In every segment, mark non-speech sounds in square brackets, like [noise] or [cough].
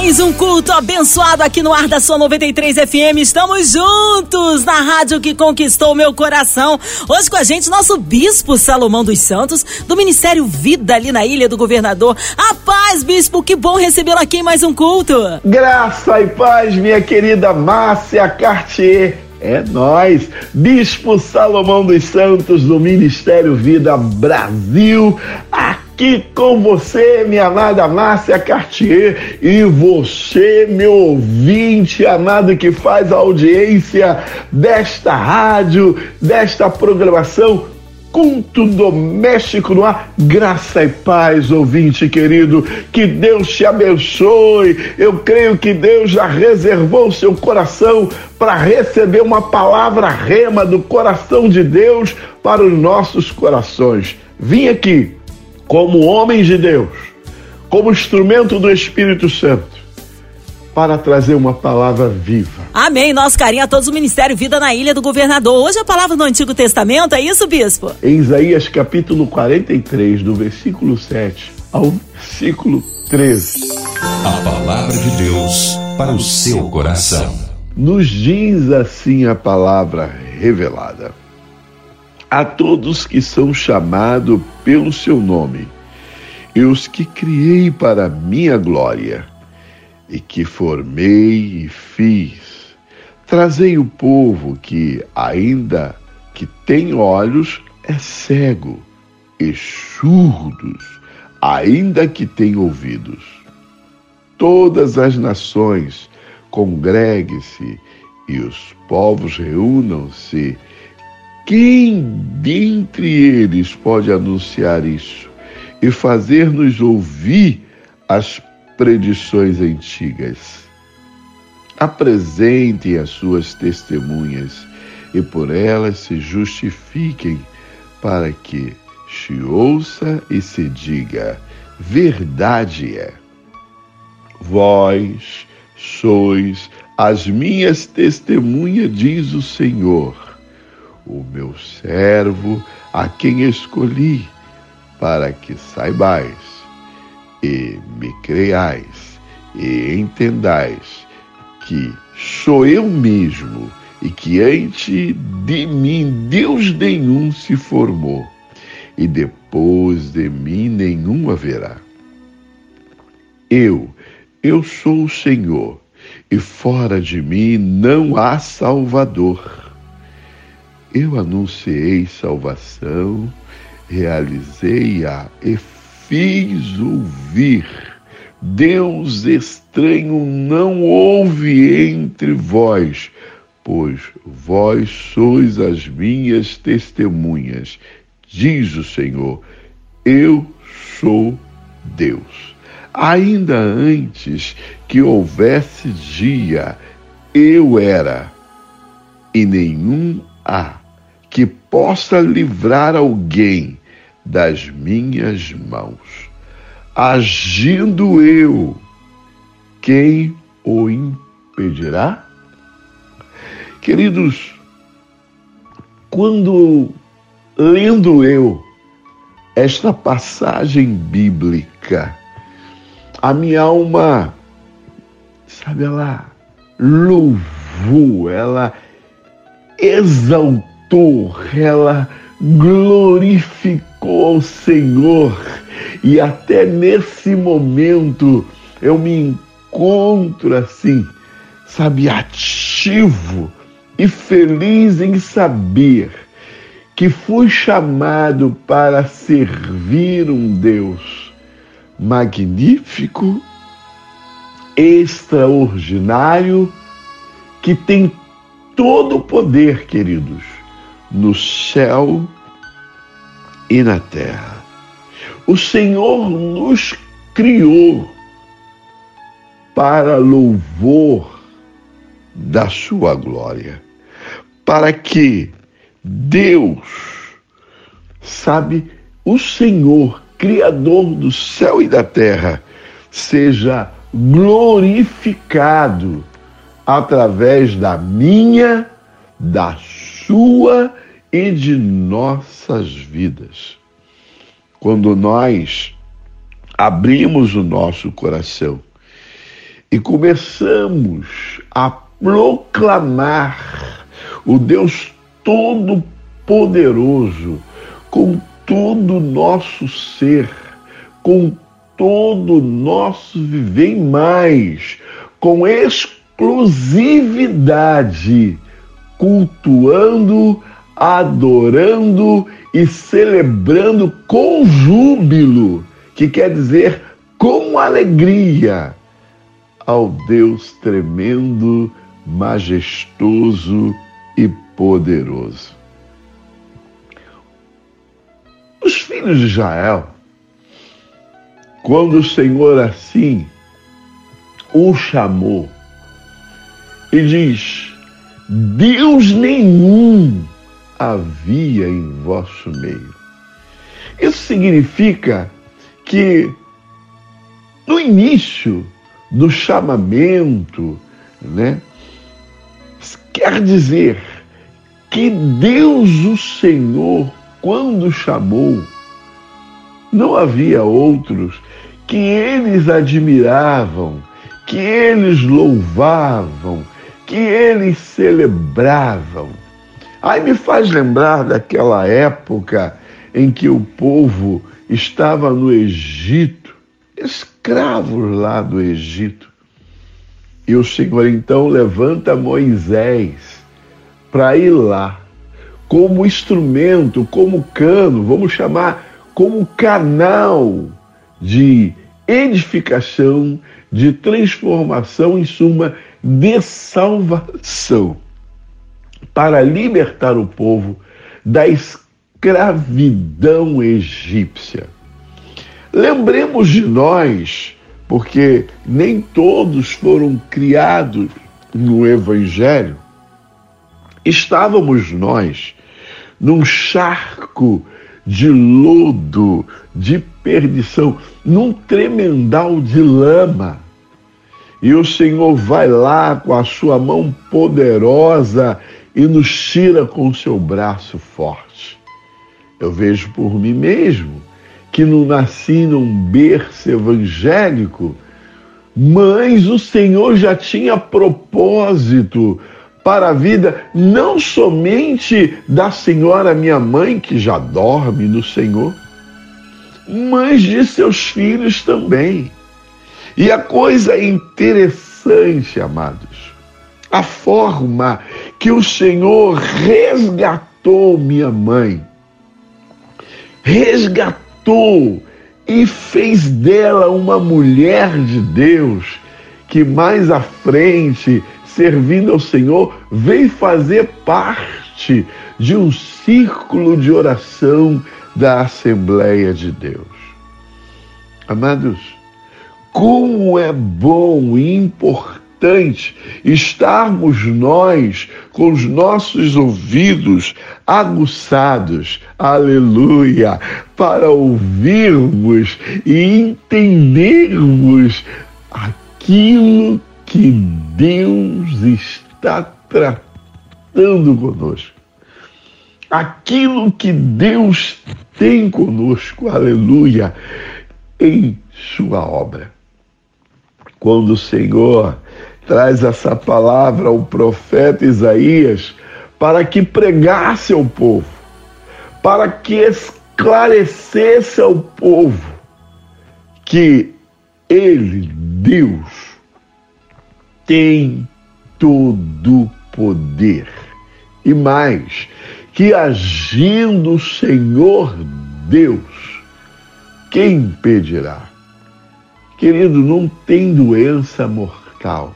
Mais um culto abençoado aqui no ar da sua 93 FM. Estamos juntos na rádio que conquistou meu coração. Hoje com a gente, nosso bispo Salomão dos Santos, do Ministério Vida ali na Ilha do Governador. A paz, bispo, que bom recebê-lo aqui em mais um culto. Graça e paz, minha querida Márcia Cartier. É nós, Bispo Salomão dos Santos do Ministério Vida Brasil, aqui com você, minha amada Márcia Cartier, e você, meu ouvinte amado que faz a audiência desta rádio, desta programação culto doméstico no ar. Graça e paz, ouvinte querido. Que Deus te abençoe. Eu creio que Deus já reservou seu coração para receber uma palavra rema do coração de Deus para os nossos corações. Vim aqui como homem de Deus, como instrumento do Espírito Santo para trazer uma palavra viva. Amém. Nosso carinho a todos o Ministério Vida na Ilha do Governador. Hoje a palavra do Antigo Testamento, é isso, bispo? Em Isaías capítulo 43, do versículo 7 ao versículo 13. A palavra de Deus para o seu coração. Nos diz assim a palavra revelada: A todos que são chamados pelo seu nome, e os que criei para minha glória, e que formei e fiz. Trazei o povo que, ainda que tem olhos, é cego, e surdos, ainda que tem ouvidos. Todas as nações congregue-se e os povos reúnam-se. Quem dentre eles pode anunciar isso e fazer-nos ouvir as predições antigas. Apresentem as suas testemunhas e por elas se justifiquem, para que se ouça e se diga: verdade é. Vós sois as minhas testemunhas, diz o Senhor, o meu servo, a quem escolhi, para que saibais e me creais e entendais que sou eu mesmo e que antes de mim Deus nenhum se formou e depois de mim nenhum haverá. Eu, eu sou o Senhor e fora de mim não há Salvador. Eu anunciei salvação, realizei-a e fiz ouvir. Deus estranho não houve entre vós, pois vós sois as minhas testemunhas, diz o Senhor. Eu sou Deus. Ainda antes que houvesse dia, eu era, e nenhum há que possa livrar alguém das minhas mãos. Agindo eu, quem o impedirá? Queridos, quando lendo eu esta passagem bíblica, a minha alma, sabe, ela louvou, ela exaltou, ela glorificou ao Senhor. E até nesse momento eu me encontro assim, sabe, ativo e feliz em saber que fui chamado para servir um Deus magnífico, extraordinário, que tem todo o poder, queridos no céu e na terra. O Senhor nos criou para louvor da sua glória, para que Deus, sabe, o Senhor, Criador do céu e da terra, seja glorificado através da minha, da sua e de nossas vidas. Quando nós abrimos o nosso coração e começamos a proclamar o Deus Todo-Poderoso com todo o nosso ser, com todo o nosso viver mais, com exclusividade, cultuando, adorando e celebrando com júbilo, que quer dizer com alegria, ao Deus tremendo, majestoso e poderoso. Os filhos de Israel, quando o Senhor assim o chamou e diz: Deus nenhum havia em vosso meio. Isso significa que no início do chamamento, né, quer dizer que Deus o Senhor, quando chamou, não havia outros que eles admiravam, que eles louvavam, que eles celebravam. Aí me faz lembrar daquela época em que o povo estava no Egito, escravos lá do Egito. E o Senhor então levanta Moisés para ir lá, como instrumento, como cano, vamos chamar como canal de edificação, de transformação, em suma, de salvação, para libertar o povo da escravidão egípcia. Lembremos de nós, porque nem todos foram criados no Evangelho, estávamos nós num charco de lodo, de perdição, num tremendal de lama. E o Senhor vai lá com a sua mão poderosa e nos tira com o seu braço forte. Eu vejo por mim mesmo que não nasci num berço evangélico, mas o Senhor já tinha propósito para a vida não somente da senhora minha mãe, que já dorme no Senhor, mas de seus filhos também. E a coisa interessante, amados, a forma que o Senhor resgatou minha mãe, resgatou e fez dela uma mulher de Deus que mais à frente servindo ao Senhor, vem fazer parte de um círculo de oração da Assembleia de Deus. Amados, como é bom e importante estarmos nós com os nossos ouvidos aguçados, aleluia, para ouvirmos e entendermos aquilo que Deus está tratando conosco. Aquilo que Deus tem conosco, aleluia, em Sua obra. Quando o Senhor traz essa palavra ao profeta Isaías para que pregasse ao povo, para que esclarecesse ao povo que Ele, Deus, tem todo poder. E mais, que agindo o Senhor Deus, quem impedirá? Querido, não tem doença mortal.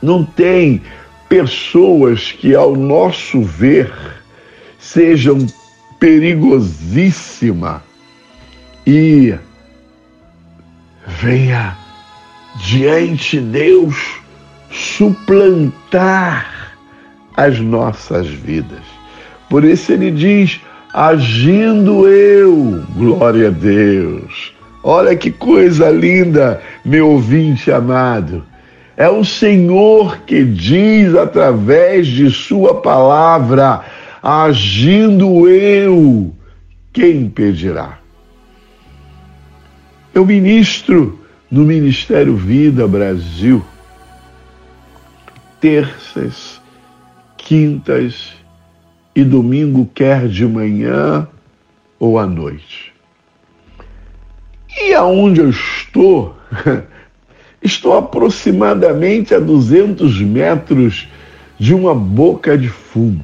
Não tem pessoas que, ao nosso ver, sejam perigosíssimas e venha diante de Deus suplantar as nossas vidas. Por isso ele diz: agindo eu, glória a Deus. Olha que coisa linda, meu ouvinte amado. É o Senhor que diz através de Sua palavra: agindo eu, quem impedirá? Eu ministro no Ministério Vida Brasil, terças, quintas e domingo, quer de manhã ou à noite. E aonde eu estou, [laughs] estou aproximadamente a 200 metros de uma boca de fumo.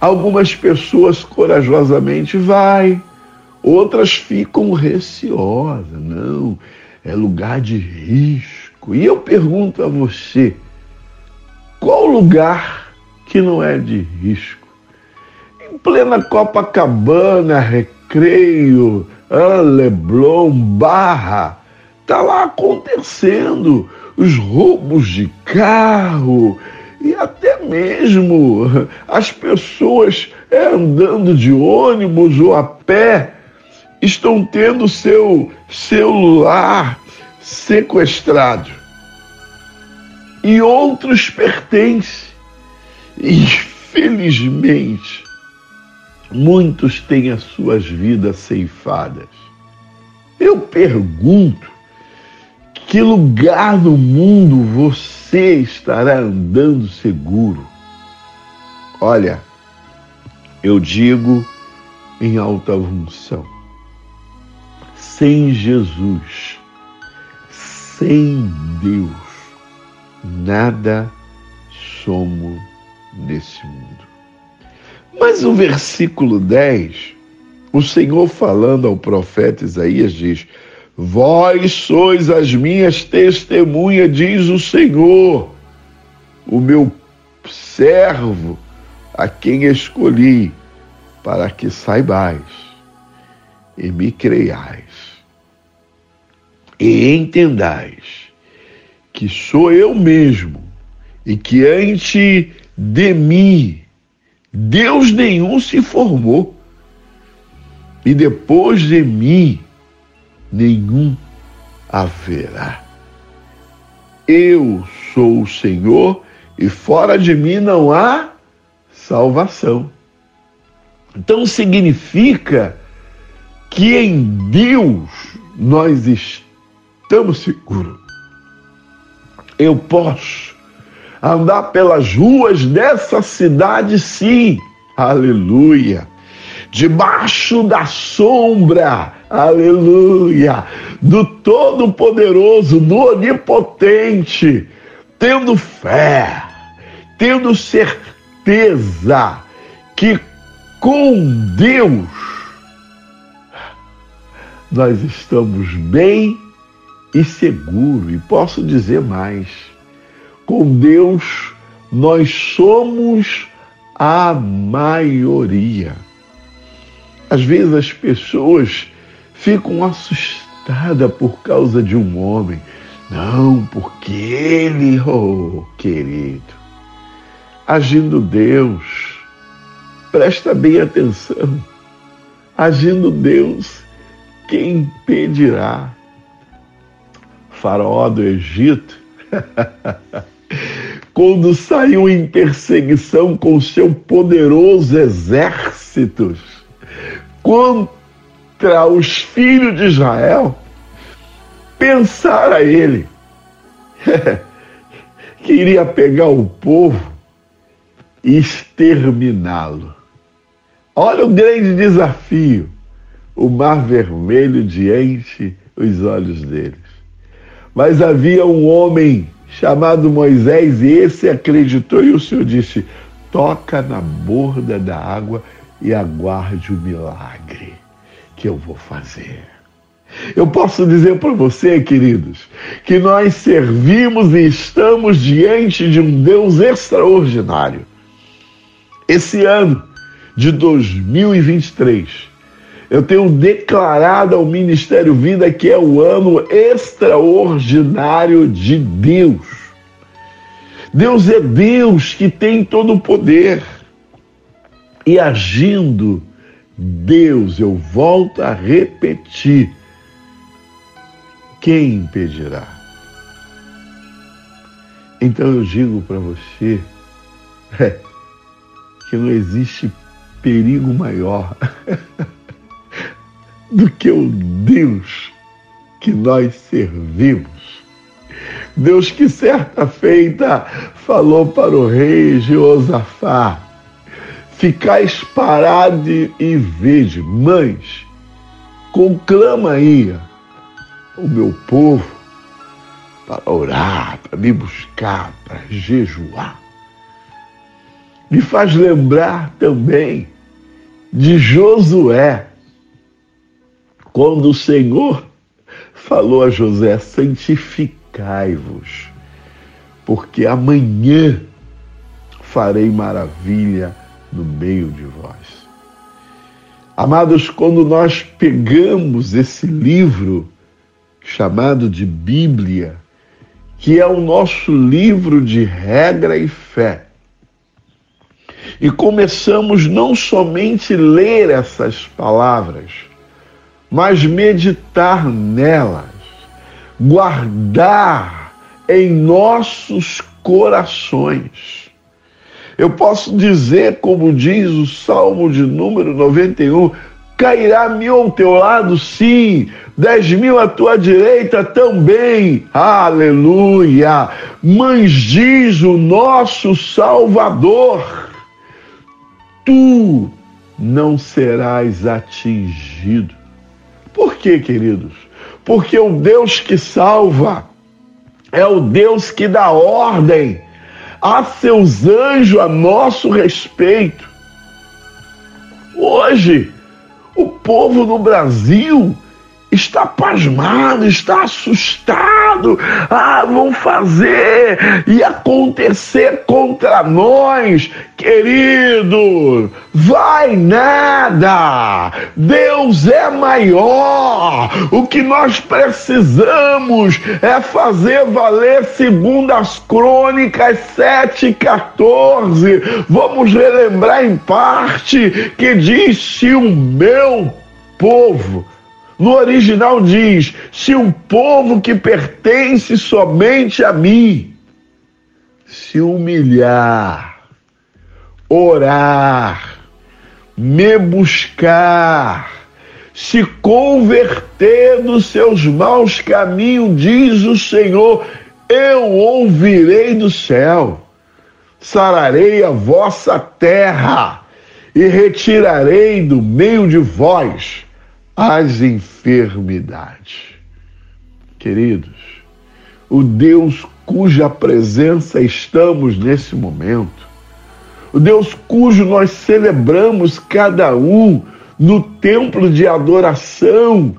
Algumas pessoas corajosamente vai, outras ficam receosas. Não, é lugar de risco. E eu pergunto a você, qual lugar que não é de risco? Em plena Copacabana, Recreio, Leblon, Barra, está lá acontecendo. Os roubos de carro. E até mesmo as pessoas é, andando de ônibus ou a pé estão tendo seu celular sequestrado. E outros pertencem. Infelizmente, muitos têm as suas vidas ceifadas. Eu pergunto: que lugar no mundo você estará andando seguro? Olha, eu digo em alta função, sem Jesus, sem Deus, nada somos nesse mundo. Mas o versículo 10, o Senhor falando ao profeta Isaías diz: Vós sois as minhas testemunhas, diz o Senhor, o meu servo, a quem escolhi, para que saibais e me creiais. E entendais que sou eu mesmo e que antes de mim Deus nenhum se formou. E depois de mim, nenhum haverá. Eu sou o Senhor e fora de mim não há salvação. Então significa que em Deus nós estamos seguros. Eu posso andar pelas ruas dessa cidade, sim, aleluia. Debaixo da sombra, aleluia, do Todo-Poderoso, do Onipotente, tendo fé, tendo certeza que com Deus nós estamos bem e seguro. E posso dizer mais com Deus, nós somos a maioria. Às vezes as pessoas ficam assustadas por causa de um homem. Não, porque ele, oh querido, agindo Deus, presta bem atenção, agindo Deus, quem impedirá? Faraó do Egito [laughs] quando saiu em perseguição com seu poderoso exército contra os filhos de Israel, pensara ele [laughs] que iria pegar o povo e exterminá-lo. Olha o grande desafio. O mar vermelho diante os olhos deles. Mas havia um homem chamado Moisés, e esse acreditou, e o Senhor disse: toca na borda da água e aguarde o milagre que eu vou fazer. Eu posso dizer para você, queridos, que nós servimos e estamos diante de um Deus extraordinário. Esse ano de 2023, eu tenho declarado ao Ministério Vida que é o ano extraordinário de Deus. Deus é Deus que tem todo o poder. E agindo, Deus, eu volto a repetir, quem impedirá? Então eu digo para você é, [laughs] que não existe perigo maior [laughs] do que o Deus que nós servimos. Deus que certa feita falou para o rei Jeosafá, ficais parado e vede, mães, conclama aí o meu povo para orar, para me buscar, para jejuar. Me faz lembrar também de Josué, quando o Senhor falou a José: santificai-vos, porque amanhã farei maravilha no meio de vós. Amados, quando nós pegamos esse livro chamado de Bíblia, que é o nosso livro de regra e fé, e começamos não somente ler essas palavras, mas meditar nelas, guardar em nossos corações. Eu posso dizer, como diz o Salmo de número 91, cairá mil ao teu lado, sim, dez mil à tua direita também, aleluia. Mas diz o nosso Salvador, tu não serás atingido por quê, queridos? Porque o Deus que salva é o Deus que dá ordem a seus anjos a nosso respeito. Hoje, o povo no Brasil está pasmado, está assustado. Ah, vão fazer e acontecer contra nós, querido. Vai nada. Deus é maior. O que nós precisamos é fazer valer segundo as crônicas 7:14. Vamos relembrar em parte que diz se o meu povo no original diz: se um povo que pertence somente a mim se humilhar, orar, me buscar, se converter dos seus maus caminhos, diz o Senhor, eu ouvirei do céu, sararei a vossa terra e retirarei do meio de vós as enfermidades. Queridos, o Deus cuja presença estamos nesse momento, o Deus cujo nós celebramos cada um no templo de adoração,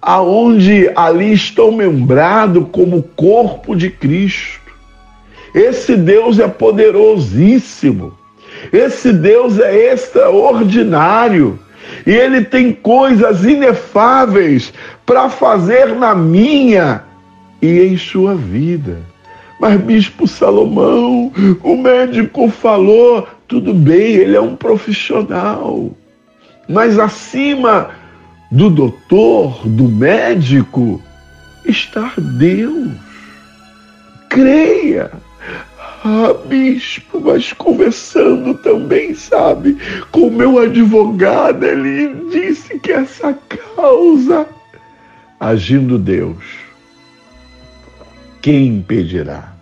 aonde ali estão membrado como corpo de Cristo. Esse Deus é poderosíssimo. Esse Deus é extraordinário. E ele tem coisas inefáveis para fazer na minha e em sua vida. Mas, Bispo Salomão, o médico falou, tudo bem, ele é um profissional. Mas acima do doutor, do médico, está Deus. Creia. Ah, bispo, mas conversando também, sabe, com meu advogado, ele disse que essa causa, agindo Deus, quem impedirá?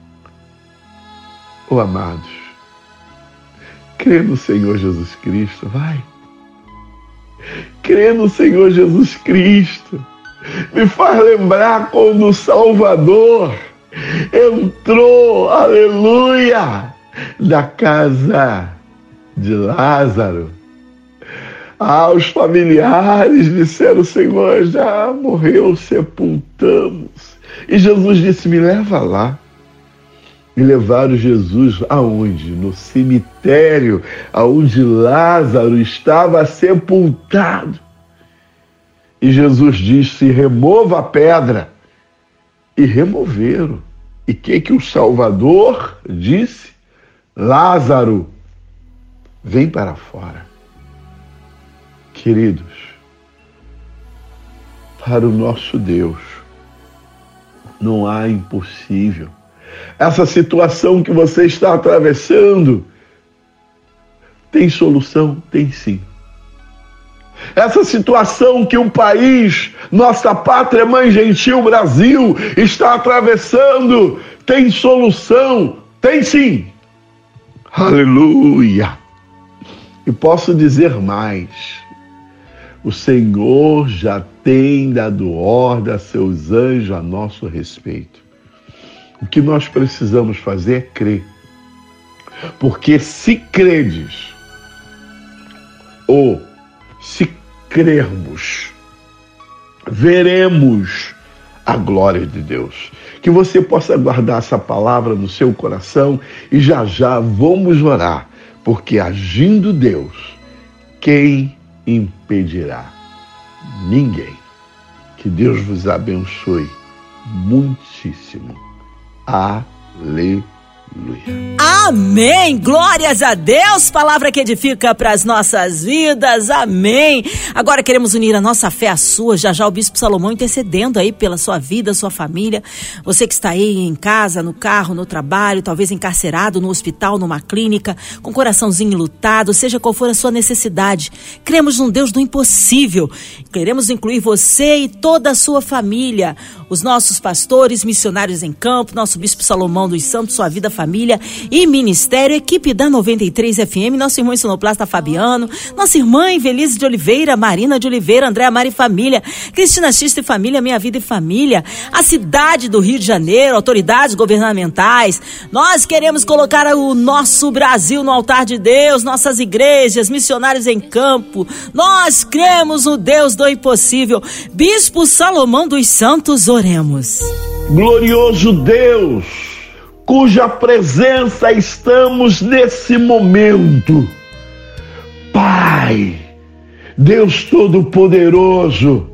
Oh, amados, crê no Senhor Jesus Cristo, vai. Crê no Senhor Jesus Cristo. Me faz lembrar quando o Salvador entrou, aleluia, da casa de Lázaro. Ah, os familiares disseram: Senhor, já morreu, sepultamos. E Jesus disse: Me leva lá. E levaram Jesus aonde? No cemitério, aonde Lázaro estava sepultado. E Jesus disse: Remova a pedra e removeram. E que que o Salvador disse? Lázaro, vem para fora. Queridos, para o nosso Deus não há impossível. essa situação que você está atravessando tem solução? Tem sim. Essa situação que o país, nossa pátria mãe gentil Brasil, está atravessando, tem solução? Tem sim. Aleluia. E posso dizer mais. O Senhor já tem dado ordem a seus anjos a nosso respeito. O que nós precisamos fazer é crer. Porque se credes, ou se crermos, veremos a glória de Deus. Que você possa guardar essa palavra no seu coração e já já vamos orar, porque agindo Deus, quem impedirá? Ninguém. Que Deus vos abençoe muitíssimo. Aleluia. Amém! Glórias a Deus! Palavra que edifica para as nossas vidas. Amém! Agora queremos unir a nossa fé à sua. Já já o Bispo Salomão intercedendo aí pela sua vida, sua família. Você que está aí em casa, no carro, no trabalho, talvez encarcerado, no hospital, numa clínica, com coraçãozinho lutado, seja qual for a sua necessidade. Cremos num Deus do impossível. Queremos incluir você e toda a sua família, os nossos pastores, missionários em campo, nosso Bispo Salomão dos Santos, sua vida, família Família e Ministério, equipe da 93 FM, nosso irmão Sonoplasta Fabiano, nossa irmã Invelise de Oliveira, Marina de Oliveira, Andréa Mari Família, Cristina Xista e Família, Minha Vida e Família, a cidade do Rio de Janeiro, autoridades governamentais. Nós queremos colocar o nosso Brasil no altar de Deus, nossas igrejas, missionários em campo. Nós cremos no Deus do impossível. Bispo Salomão dos Santos, oremos. Glorioso Deus cuja presença estamos nesse momento. Pai, Deus Todo-Poderoso,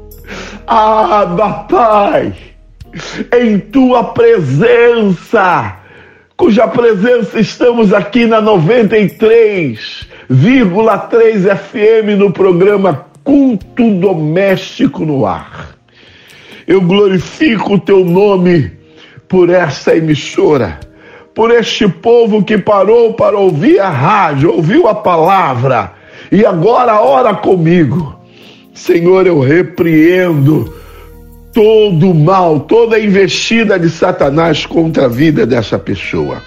Abba, Pai, em tua presença, cuja presença estamos aqui na 93,3 FM no programa Culto Doméstico no Ar. Eu glorifico o teu nome por essa emissora, por este povo que parou para ouvir a rádio, ouviu a palavra e agora ora comigo. Senhor, eu repreendo todo o mal, toda a investida de Satanás contra a vida dessa pessoa.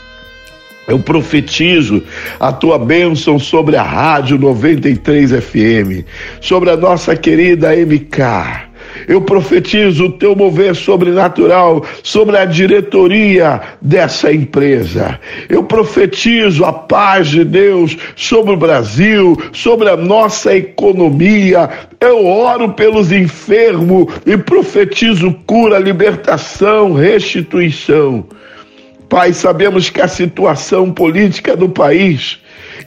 Eu profetizo a tua bênção sobre a Rádio 93 FM, sobre a nossa querida MK eu profetizo o teu mover sobrenatural sobre a diretoria dessa empresa. Eu profetizo a paz de Deus sobre o Brasil, sobre a nossa economia. Eu oro pelos enfermos e profetizo cura, libertação, restituição. Pai, sabemos que a situação política do país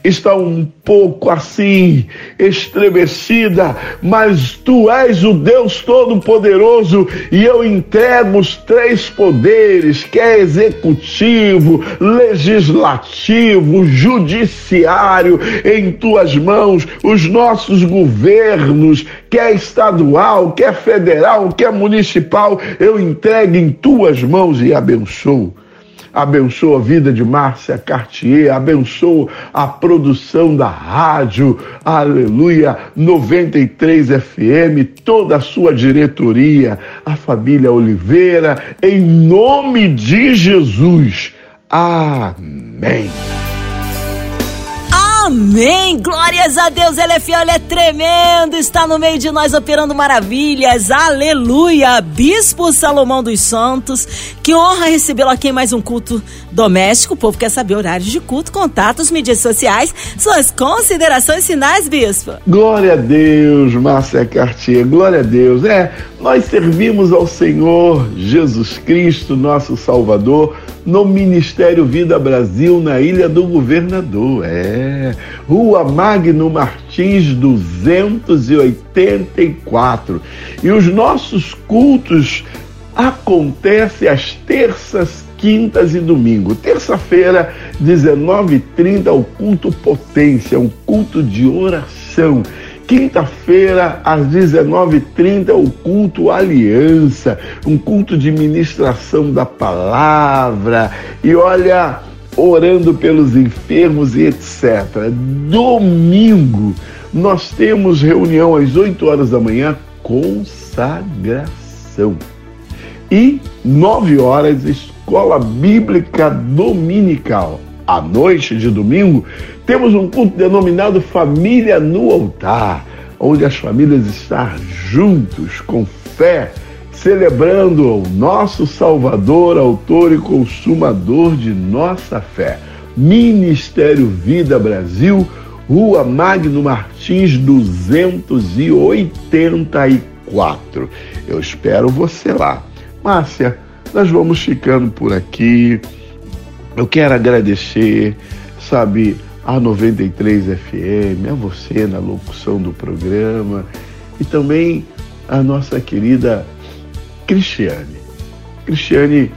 está um pouco assim estremecida, mas tu és o Deus Todo-Poderoso e eu entrego os três poderes, que é executivo, legislativo, judiciário, em tuas mãos, os nossos governos, quer estadual, quer federal, quer municipal, eu entrego em tuas mãos e abençoo abençoa a vida de Márcia Cartier, abençoa a produção da rádio, aleluia, 93 FM, toda a sua diretoria, a família Oliveira, em nome de Jesus. Amém. Amém! Glórias a Deus, ele é fiel, ele é tremendo, está no meio de nós operando maravilhas, aleluia! Bispo Salomão dos Santos, que honra recebê-lo aqui em mais um culto doméstico. O povo quer saber horários de culto, contatos, mídias sociais, suas considerações finais, Bispo. Glória a Deus, Márcia Cartier, glória a Deus. É, nós servimos ao Senhor Jesus Cristo, nosso Salvador no Ministério Vida Brasil, na Ilha do Governador. É, Rua Magno Martins 284. E os nossos cultos acontecem às terças, quintas e domingo. Terça-feira, 19h30, o culto potência, um culto de oração quinta-feira, às 19h30, o culto Aliança, um culto de ministração da palavra. E olha, orando pelos enfermos e etc. Domingo, nós temos reunião às 8 horas da manhã, consagração. E 9 horas, escola bíblica dominical. À noite de domingo, temos um culto denominado Família no Altar, onde as famílias estão juntos, com fé, celebrando o nosso Salvador, autor e consumador de nossa fé. Ministério Vida Brasil, Rua Magno Martins 284. Eu espero você lá. Márcia, nós vamos ficando por aqui. Eu quero agradecer, sabe, a 93 FM, a você na locução do programa e também a nossa querida Cristiane. Cristiane,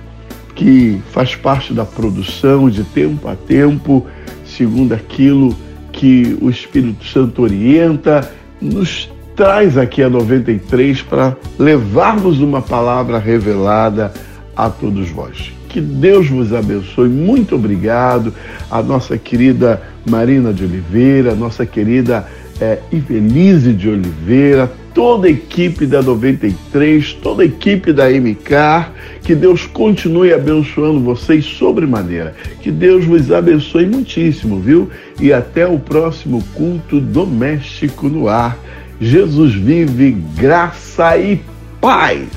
que faz parte da produção de tempo a tempo, segundo aquilo que o Espírito Santo orienta, nos traz aqui a 93 para levarmos uma palavra revelada a todos vós. Que Deus vos abençoe. Muito obrigado a nossa querida Marina de Oliveira, nossa querida é, Ivelise de Oliveira, toda a equipe da 93, toda a equipe da MK. Que Deus continue abençoando vocês sobremaneira. Que Deus vos abençoe muitíssimo, viu? E até o próximo culto doméstico no ar. Jesus vive, graça e paz.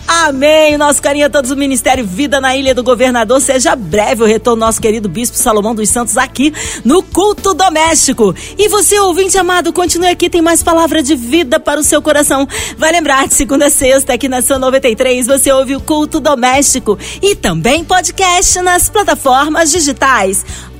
Amém. Nosso carinho a todos do Ministério Vida na Ilha do Governador. Seja breve o retorno nosso querido Bispo Salomão dos Santos aqui no Culto Doméstico. E você, ouvinte amado, continue aqui, tem mais palavra de vida para o seu coração. Vai lembrar, de segunda a sexta, aqui na sua 93, você ouve o Culto Doméstico e também podcast nas plataformas digitais.